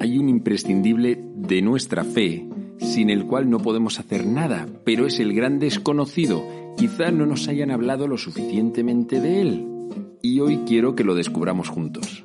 Hay un imprescindible de nuestra fe, sin el cual no podemos hacer nada, pero es el gran desconocido. Quizá no nos hayan hablado lo suficientemente de él. Y hoy quiero que lo descubramos juntos.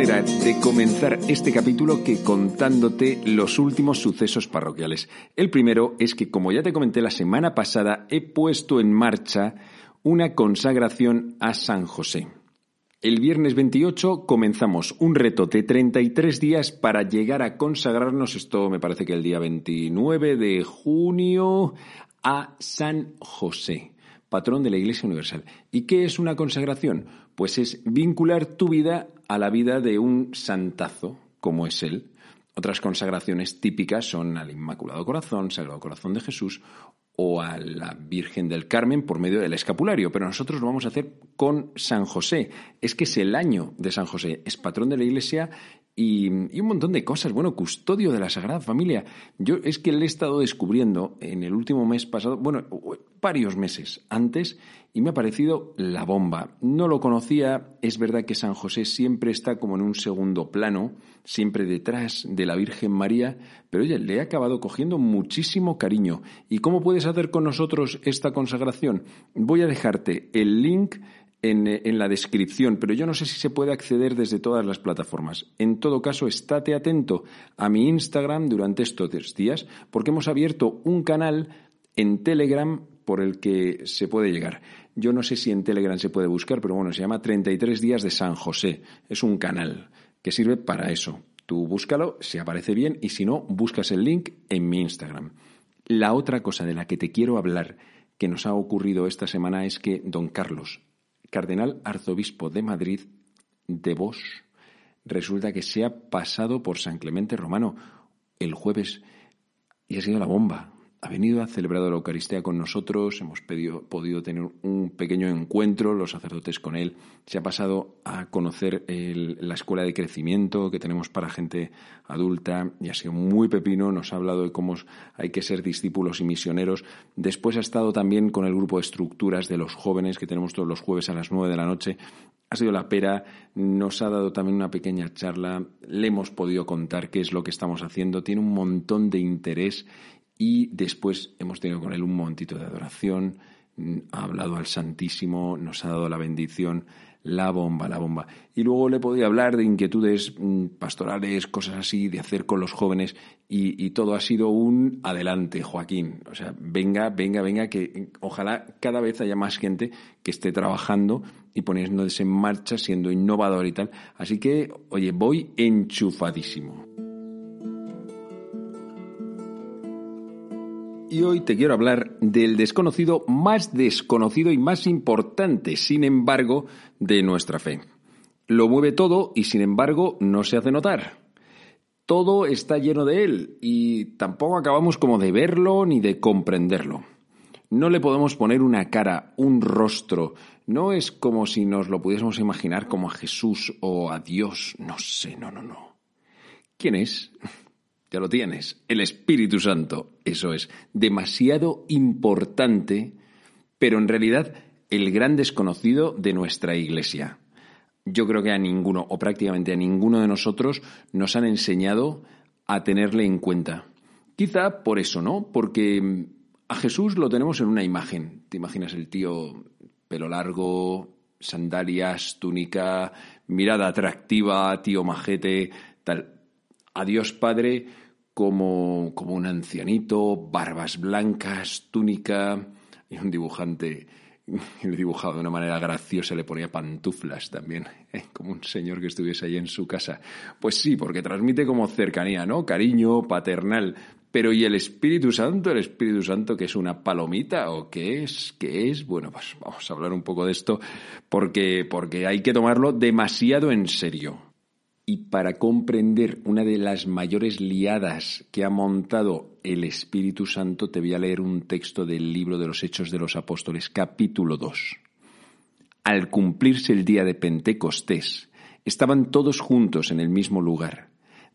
De comenzar este capítulo que contándote los últimos sucesos parroquiales. El primero es que, como ya te comenté la semana pasada, he puesto en marcha una consagración a San José. El viernes 28 comenzamos un reto de 33 días para llegar a consagrarnos, esto me parece que el día 29 de junio, a San José, patrón de la Iglesia Universal. ¿Y qué es una consagración? Pues es vincular tu vida a la vida de un santazo, como es él. Otras consagraciones típicas son al Inmaculado Corazón, Sagrado Corazón de Jesús o a la Virgen del Carmen por medio del escapulario, pero nosotros lo vamos a hacer con San José. Es que es el año de San José, es patrón de la Iglesia y, un montón de cosas. Bueno, custodio de la Sagrada Familia. Yo es que le he estado descubriendo en el último mes pasado, bueno, varios meses antes, y me ha parecido la bomba. No lo conocía, es verdad que San José siempre está como en un segundo plano, siempre detrás de la Virgen María, pero oye, le he acabado cogiendo muchísimo cariño. ¿Y cómo puedes hacer con nosotros esta consagración? Voy a dejarte el link en, la descripción, pero yo no sé si se puede acceder desde todas las plataformas. En todo caso, estate atento a mi Instagram durante estos días, porque hemos abierto un canal en Telegram por el que se puede llegar. Yo no sé si en Telegram se puede buscar, pero bueno, se llama 33 días de San José. Es un canal que sirve para eso. Tú búscalo, si aparece bien, y si no, buscas el link en mi Instagram. La otra cosa de la que te quiero hablar que nos ha ocurrido esta semana es que don Carlos, cardenal arzobispo de Madrid, de Vos, resulta que se ha pasado por San Clemente Romano el jueves y ha sido la bomba. Ha venido, ha celebrado la Eucaristía con nosotros, hemos podido tener un pequeño encuentro, los sacerdotes con él. Se ha pasado a conocer la escuela de crecimiento que tenemos para gente adulta y ha sido muy pepino. Nos ha hablado de cómo hay que ser discípulos y misioneros. Después ha estado también con el grupo de estructuras de los jóvenes que tenemos todos los jueves a las nueve de la noche. Ha sido la pera, nos ha dado también una pequeña charla, le hemos podido contar qué es lo que estamos haciendo, tiene un montón de interés y después hemos tenido con él un momentito de adoración, ha hablado al Santísimo, nos ha dado la bendición, la bomba, la bomba. Y luego le podía hablar de inquietudes pastorales, cosas así, de hacer con los jóvenes, y, y, todo ha sido un adelante, Joaquín. O sea, venga, venga, venga, que ojalá cada vez haya más gente que esté trabajando y poniéndose en marcha, siendo innovador y tal. Así que, oye, voy enchufadísimo. Y hoy te quiero hablar del desconocido más desconocido y más importante, sin embargo, de nuestra fe. Lo mueve todo y, sin embargo, no se hace notar. Todo está lleno de él y tampoco acabamos como de verlo ni de comprenderlo. No le podemos poner una cara, un rostro. No es como si nos lo pudiésemos imaginar como a Jesús o a Dios. No sé, no, no, no. ¿Quién es? Ya lo tienes, el Espíritu Santo. Eso es demasiado importante, pero en realidad el gran desconocido de nuestra Iglesia. Yo creo que a ninguno, o prácticamente a ninguno de nosotros, nos han enseñado a tenerle en cuenta. Quizá por eso, ¿no? Porque a Jesús lo tenemos en una imagen. ¿Te imaginas el tío pelo largo, sandalias, túnica, mirada atractiva, tío majete, tal? A Dios Padre como, como un ancianito, barbas blancas, túnica, y un dibujante le dibujaba de una manera graciosa, le ponía pantuflas también, ¿eh? como un señor que estuviese ahí en su casa. Pues sí, porque transmite como cercanía, ¿no? Cariño paternal. Pero ¿y el Espíritu Santo? ¿El Espíritu Santo que es una palomita o qué es? ¿Qué es? Bueno, pues vamos a hablar un poco de esto porque, porque hay que tomarlo demasiado en serio. Y para comprender una de las mayores liadas que ha montado el Espíritu Santo, te voy a leer un texto del libro de los Hechos de los Apóstoles, capítulo 2. Al cumplirse el día de Pentecostés, estaban todos juntos en el mismo lugar.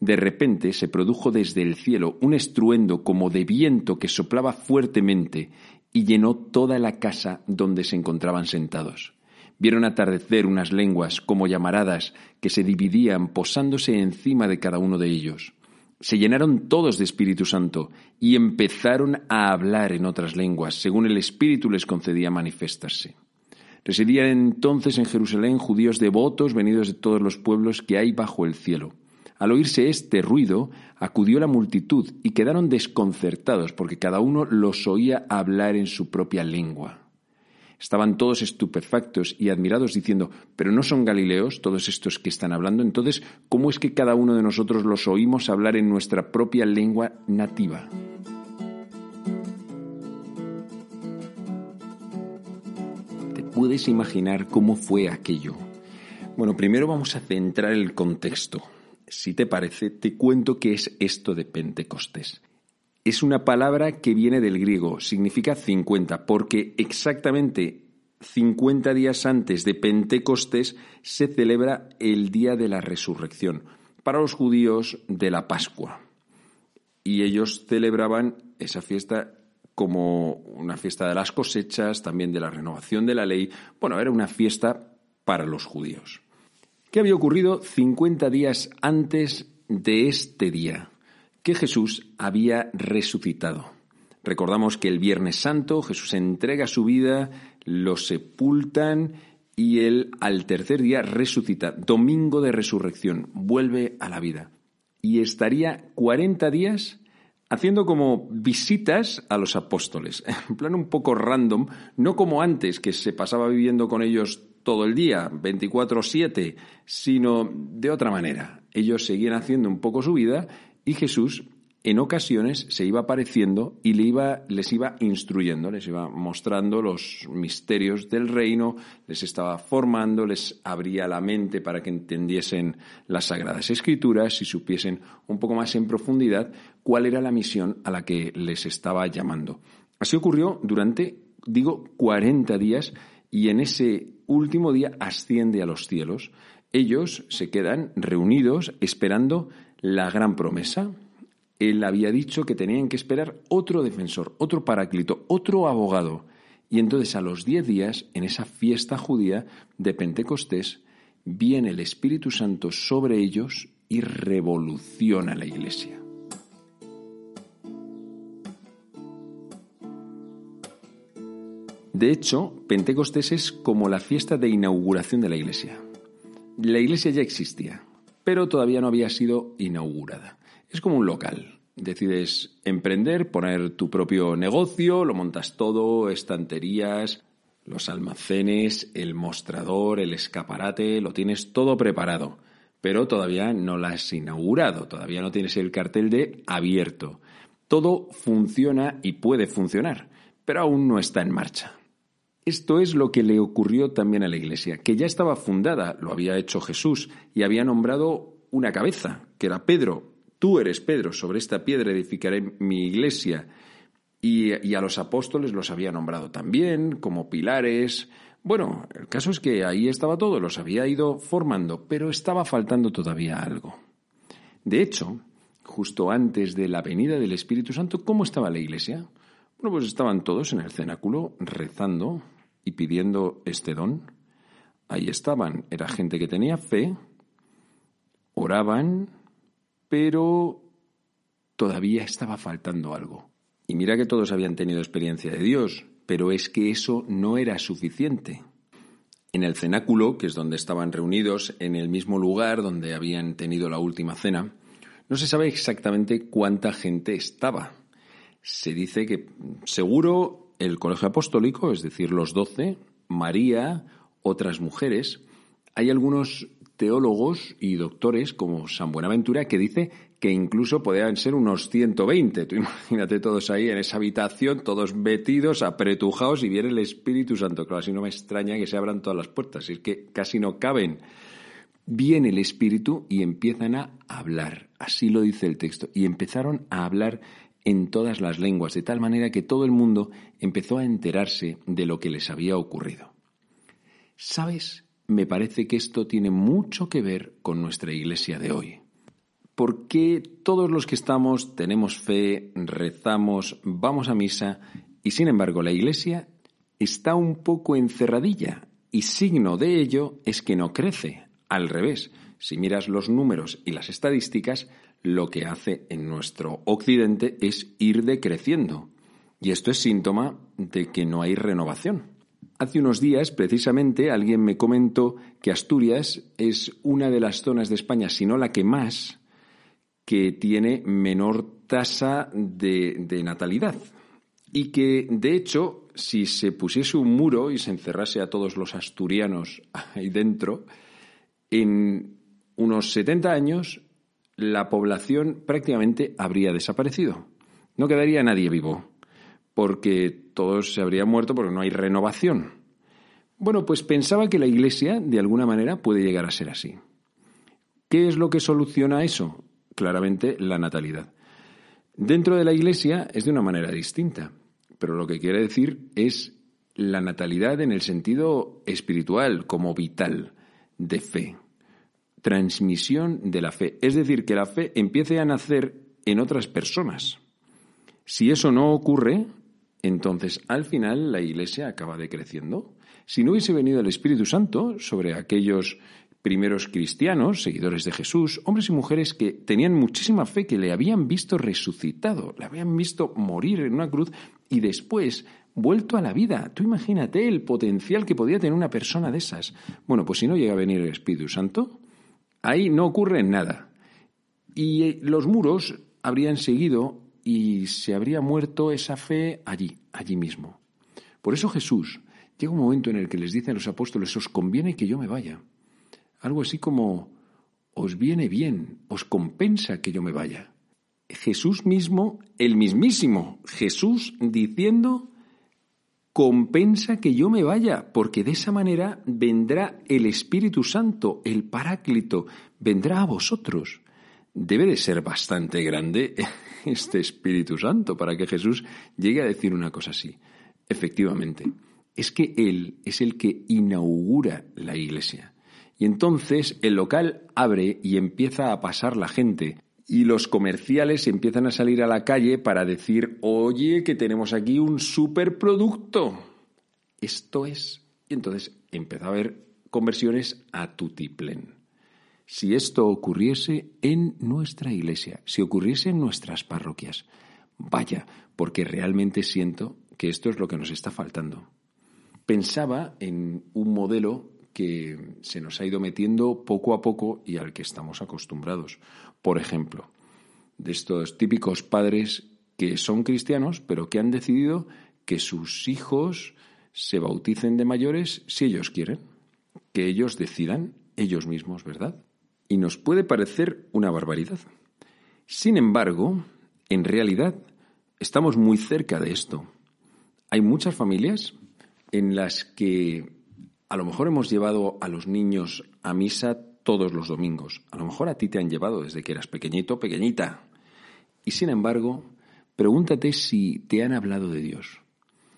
De repente se produjo desde el cielo un estruendo como de viento que soplaba fuertemente y llenó toda la casa donde se encontraban sentados Vieron atardecer unas lenguas como llamaradas que se dividían posándose encima de cada uno de ellos. Se llenaron todos de Espíritu Santo y empezaron a hablar en otras lenguas, según el Espíritu les concedía manifestarse. Residían entonces en Jerusalén judíos devotos venidos de todos los pueblos que hay bajo el cielo. Al oírse este ruido, acudió la multitud y quedaron desconcertados porque cada uno los oía hablar en su propia lengua. Estaban todos estupefactos y admirados diciendo, pero no son galileos todos estos que están hablando, entonces, ¿cómo es que cada uno de nosotros los oímos hablar en nuestra propia lengua nativa? ¿Te puedes imaginar cómo fue aquello? Bueno, primero vamos a centrar el contexto. Si te parece, te cuento qué es esto de Pentecostés. Es una palabra que viene del griego, significa 50, porque exactamente 50 días antes de Pentecostés se celebra el día de la resurrección, para los judíos de la Pascua. Y ellos celebraban esa fiesta como una fiesta de las cosechas, también de la renovación de la ley. Bueno, era una fiesta para los judíos. ¿Qué había ocurrido 50 días antes de este día? Que Jesús había resucitado. Recordamos que el Viernes Santo Jesús entrega su vida, lo sepultan y él al tercer día resucita. Domingo de resurrección, vuelve a la vida. Y estaría 40 días haciendo como visitas a los apóstoles, en plan un poco random, no como antes, que se pasaba viviendo con ellos todo el día, 24/7, sino de otra manera. Ellos seguían haciendo un poco su vida y Jesús en ocasiones se iba apareciendo y les iba instruyendo, les iba mostrando los misterios del reino, les estaba formando, les abría la mente para que entendiesen las sagradas escrituras y supiesen un poco más en profundidad cuál era la misión a la que les estaba llamando. Así ocurrió durante, digo, 40 días y en ese último día asciende a los cielos. Ellos se quedan reunidos esperando la gran promesa. Él había dicho que tenían que esperar otro defensor, otro paráclito, otro abogado. Y entonces a los diez días, en esa fiesta judía de Pentecostés, viene el Espíritu Santo sobre ellos y revoluciona la iglesia. De hecho, Pentecostés es como la fiesta de inauguración de la iglesia. La iglesia ya existía, pero todavía no había sido inaugurada. Es como un local. Decides emprender, poner tu propio negocio, lo montas todo, estanterías, los almacenes, el mostrador, el escaparate, lo tienes todo preparado, pero todavía no lo has inaugurado, todavía no tienes el cartel de abierto. Todo funciona y puede funcionar, pero aún no está en marcha. Esto es lo que le ocurrió también a la Iglesia, que ya estaba fundada, lo había hecho Jesús, y había nombrado una cabeza, que era Pedro. Tú eres Pedro, sobre esta piedra edificaré mi iglesia. Y, a los apóstoles los había nombrado también como pilares. Bueno, el caso es que ahí estaba todo, los había ido formando, pero estaba faltando todavía algo. De hecho, justo antes de la venida del Espíritu Santo, ¿cómo estaba la iglesia? Bueno, pues estaban todos en el cenáculo rezando y pidiendo este don. Ahí estaban, era gente que tenía fe, oraban, pero todavía estaba faltando algo. Y mira que todos habían tenido experiencia de Dios, pero es que eso no era suficiente. En el cenáculo, que es donde estaban reunidos, en el mismo lugar donde habían tenido la última cena, No se sabe exactamente cuánta gente estaba. Se dice que seguro el colegio apostólico, es decir, los doce, María, otras mujeres. Hay algunos teólogos y doctores como San Buenaventura que dice que incluso podrían ser unos 120. Tú imagínate todos ahí en esa habitación, todos metidos, apretujados y viene el Espíritu Santo. Claro, así no me extraña que se abran todas las puertas, es que casi no caben. Viene el Espíritu y empiezan a hablar, así lo dice el texto, y empezaron a hablar en todas las lenguas, de tal manera que todo el mundo empezó a enterarse de lo que les había ocurrido. ¿Sabes? Me parece que esto tiene mucho que ver con nuestra iglesia de hoy. Porque todos los que estamos tenemos fe, rezamos, vamos a misa y sin embargo la iglesia está un poco encerradilla y signo de ello es que no crece. Al revés, si miras los números y las estadísticas, lo que hace en nuestro occidente es ir decreciendo. Y esto es síntoma de que no hay renovación. Hace unos días, precisamente, alguien me comentó que Asturias es una de las zonas de España, si no la que más, que tiene menor tasa de, de natalidad. Y que, de hecho, si se pusiese un muro y se encerrase a todos los asturianos ahí dentro, en unos 70 años la población prácticamente habría desaparecido. No quedaría nadie vivo, porque todos se habrían muerto porque no hay renovación. Bueno, pues pensaba que la Iglesia, de alguna manera, puede llegar a ser así. ¿Qué es lo que soluciona eso? Claramente la natalidad. Dentro de la Iglesia es de una manera distinta, pero lo que quiere decir es la natalidad en el sentido espiritual, como vital, de fe transmisión de la fe. Es decir, que la fe empiece a nacer en otras personas. Si eso no ocurre, entonces al final la Iglesia acaba decreciendo. Si no hubiese venido el Espíritu Santo sobre aquellos primeros cristianos, seguidores de Jesús, hombres y mujeres que tenían muchísima fe, que le habían visto resucitado, le habían visto morir en una cruz y después vuelto a la vida. Tú imagínate el potencial que podía tener una persona de esas. Bueno, pues si no llega a venir el Espíritu Santo, Ahí no ocurre nada. Y eh, los muros habrían seguido y se habría muerto esa fe allí, allí mismo. Por eso Jesús llega un momento en el que les dice a los apóstoles, os conviene que yo me vaya. Algo así como, os viene bien, os compensa que yo me vaya. Jesús mismo, el mismísimo Jesús diciendo, compensa que yo me vaya, porque de esa manera vendrá el Espíritu Santo, el Paráclito, vendrá a vosotros. Debe de ser bastante grande este Espíritu Santo para que Jesús llegue a decir una cosa así. Efectivamente, es que Él es el que inaugura la iglesia. Y entonces el local abre y empieza a pasar la gente y los comerciales empiezan a salir a la calle para decir, oye, que tenemos aquí un superproducto. Esto es. Y entonces empezó a haber conversiones a tutiplén. Si esto ocurriese en nuestra iglesia, si ocurriese en nuestras parroquias, vaya, porque realmente siento que esto es lo que nos está faltando. Pensaba en un modelo que se nos ha ido metiendo poco a poco y al que estamos acostumbrados. Por ejemplo, de estos típicos padres que son cristianos, pero que han decidido que sus hijos se bauticen de mayores si ellos quieren, que ellos decidan ellos mismos, ¿verdad? Y nos puede parecer una barbaridad. Sin embargo, en realidad, estamos muy cerca de esto. Hay muchas familias en las que a lo mejor hemos llevado a los niños a misa todos los domingos. A lo mejor a ti te han llevado desde que eras pequeñito, pequeñita. Y sin embargo, pregúntate si te han hablado de Dios.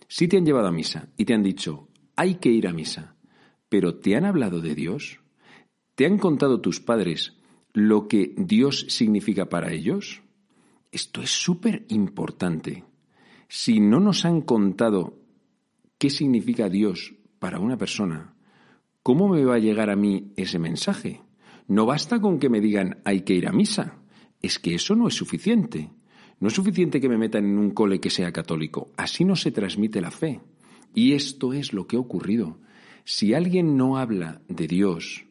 Si te han llevado a misa y te han dicho, hay que ir a misa, pero ¿te han hablado de Dios? ¿Te han contado tus padres lo que Dios significa para ellos? Esto es súper importante. Si no nos han contado qué significa Dios para una persona, ¿cómo me va a llegar a mí ese mensaje? No basta con que me digan hay que ir a misa. Es que eso no es suficiente. No es suficiente que me metan en un cole que sea católico. Así no se transmite la fe. Y esto es lo que ha ocurrido. Si alguien no habla de Dios,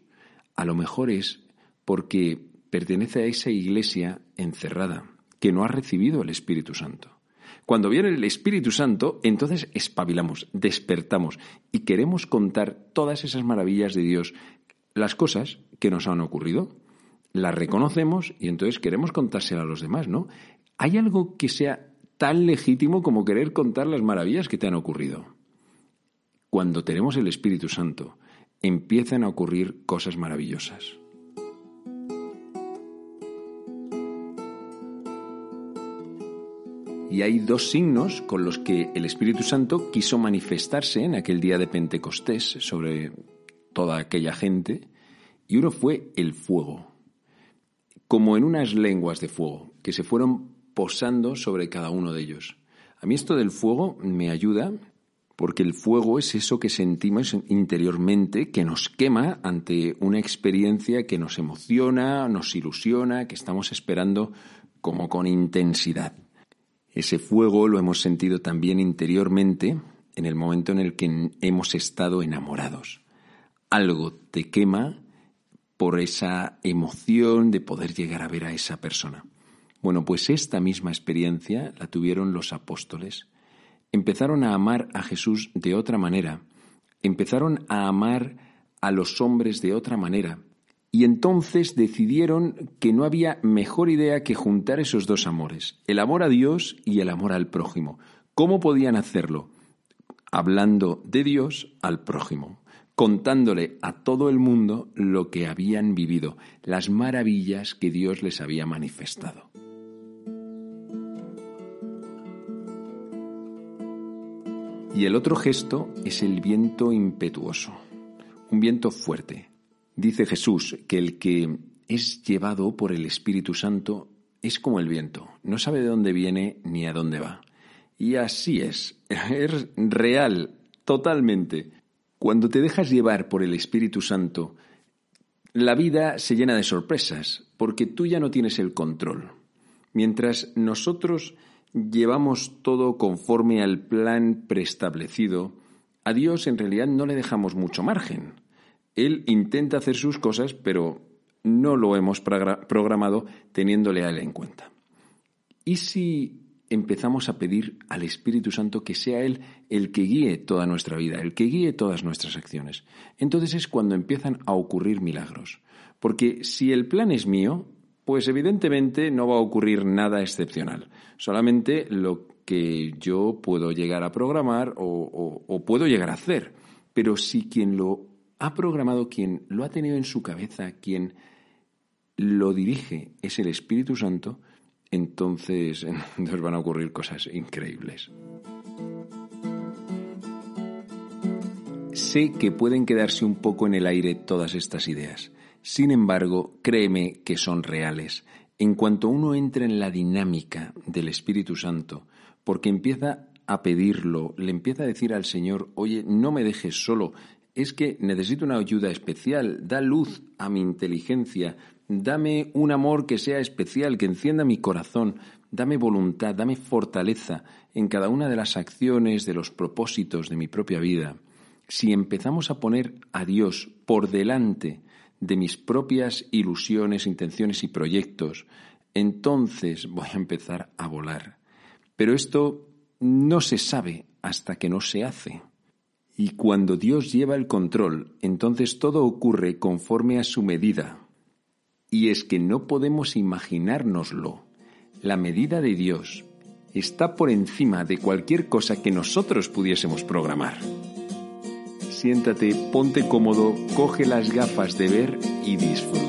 a lo mejor es porque pertenece a esa iglesia encerrada, que no ha recibido el Espíritu Santo. Cuando viene el Espíritu Santo, entonces espabilamos, despertamos y queremos contar todas esas maravillas de Dios, las cosas que nos han ocurrido, las reconocemos y entonces queremos contárselo a los demás, ¿no? ¿Hay algo que sea tan legítimo como querer contar las maravillas que te han ocurrido? Cuando tenemos el Espíritu Santo, empiezan a ocurrir cosas maravillosas. Y hay dos signos con los que el Espíritu Santo quiso manifestarse en aquel día de Pentecostés sobre toda aquella gente, y uno fue el fuego, como en unas lenguas de fuego, que se fueron posando sobre cada uno de ellos. A mí esto del fuego me ayuda porque el fuego es eso que sentimos interiormente, que nos quema ante una experiencia que nos emociona, nos ilusiona, que estamos esperando como con intensidad. Ese fuego lo hemos sentido también interiormente en el momento en el que hemos estado enamorados. Algo te quema por esa emoción de poder llegar a ver a esa persona. Bueno, pues esta misma experiencia la tuvieron los apóstoles. Empezaron a amar a Jesús de otra manera, empezaron a amar a los hombres de otra manera, y entonces decidieron que no había mejor idea que juntar esos dos amores, el amor a Dios y el amor al prójimo. ¿Cómo podían hacerlo? Hablando de Dios al prójimo, contándole a todo el mundo lo que habían vivido, las maravillas que Dios les había manifestado. Y el otro gesto es el viento impetuoso, un viento fuerte. Dice Jesús que el que es llevado por el Espíritu Santo es como el viento, no sabe de dónde viene ni a dónde va. Y así es, es real, totalmente. Cuando te dejas llevar por el Espíritu Santo, la vida se llena de sorpresas, porque tú ya no tienes el control. Mientras nosotros llevamos todo conforme al plan preestablecido, a Dios en realidad no le dejamos mucho margen. Él intenta hacer sus cosas, pero no lo hemos programado teniéndole a Él en cuenta. ¿Y si empezamos a pedir al Espíritu Santo que sea Él el que guíe toda nuestra vida, el que guíe todas nuestras acciones? Entonces es cuando empiezan a ocurrir milagros. Porque si el plan es mío, pues evidentemente no va a ocurrir nada excepcional, solamente lo que yo puedo llegar a programar o, puedo llegar a hacer. Pero si quien lo ha programado, quien lo ha tenido en su cabeza, quien lo dirige es el Espíritu Santo, entonces nos van a ocurrir cosas increíbles. Sé que pueden quedarse un poco en el aire todas estas ideas. Sin embargo, créeme que son reales. En cuanto uno entra en la dinámica del Espíritu Santo, porque empieza a pedirlo, le empieza a decir al Señor, oye, no me dejes solo, es que necesito una ayuda especial, da luz a mi inteligencia, dame un amor que sea especial, que encienda mi corazón, dame voluntad, dame fortaleza en cada una de las acciones, de los propósitos de mi propia vida. Si empezamos a poner a Dios por delante de mis propias ilusiones, intenciones y proyectos, entonces voy a empezar a volar. Pero esto no se sabe hasta que no se hace. Y cuando Dios lleva el control, entonces todo ocurre conforme a su medida. Y es que no podemos imaginárnoslo. La medida de Dios está por encima de cualquier cosa que nosotros pudiésemos programar siéntate, ponte cómodo, coge las gafas de ver y disfruta.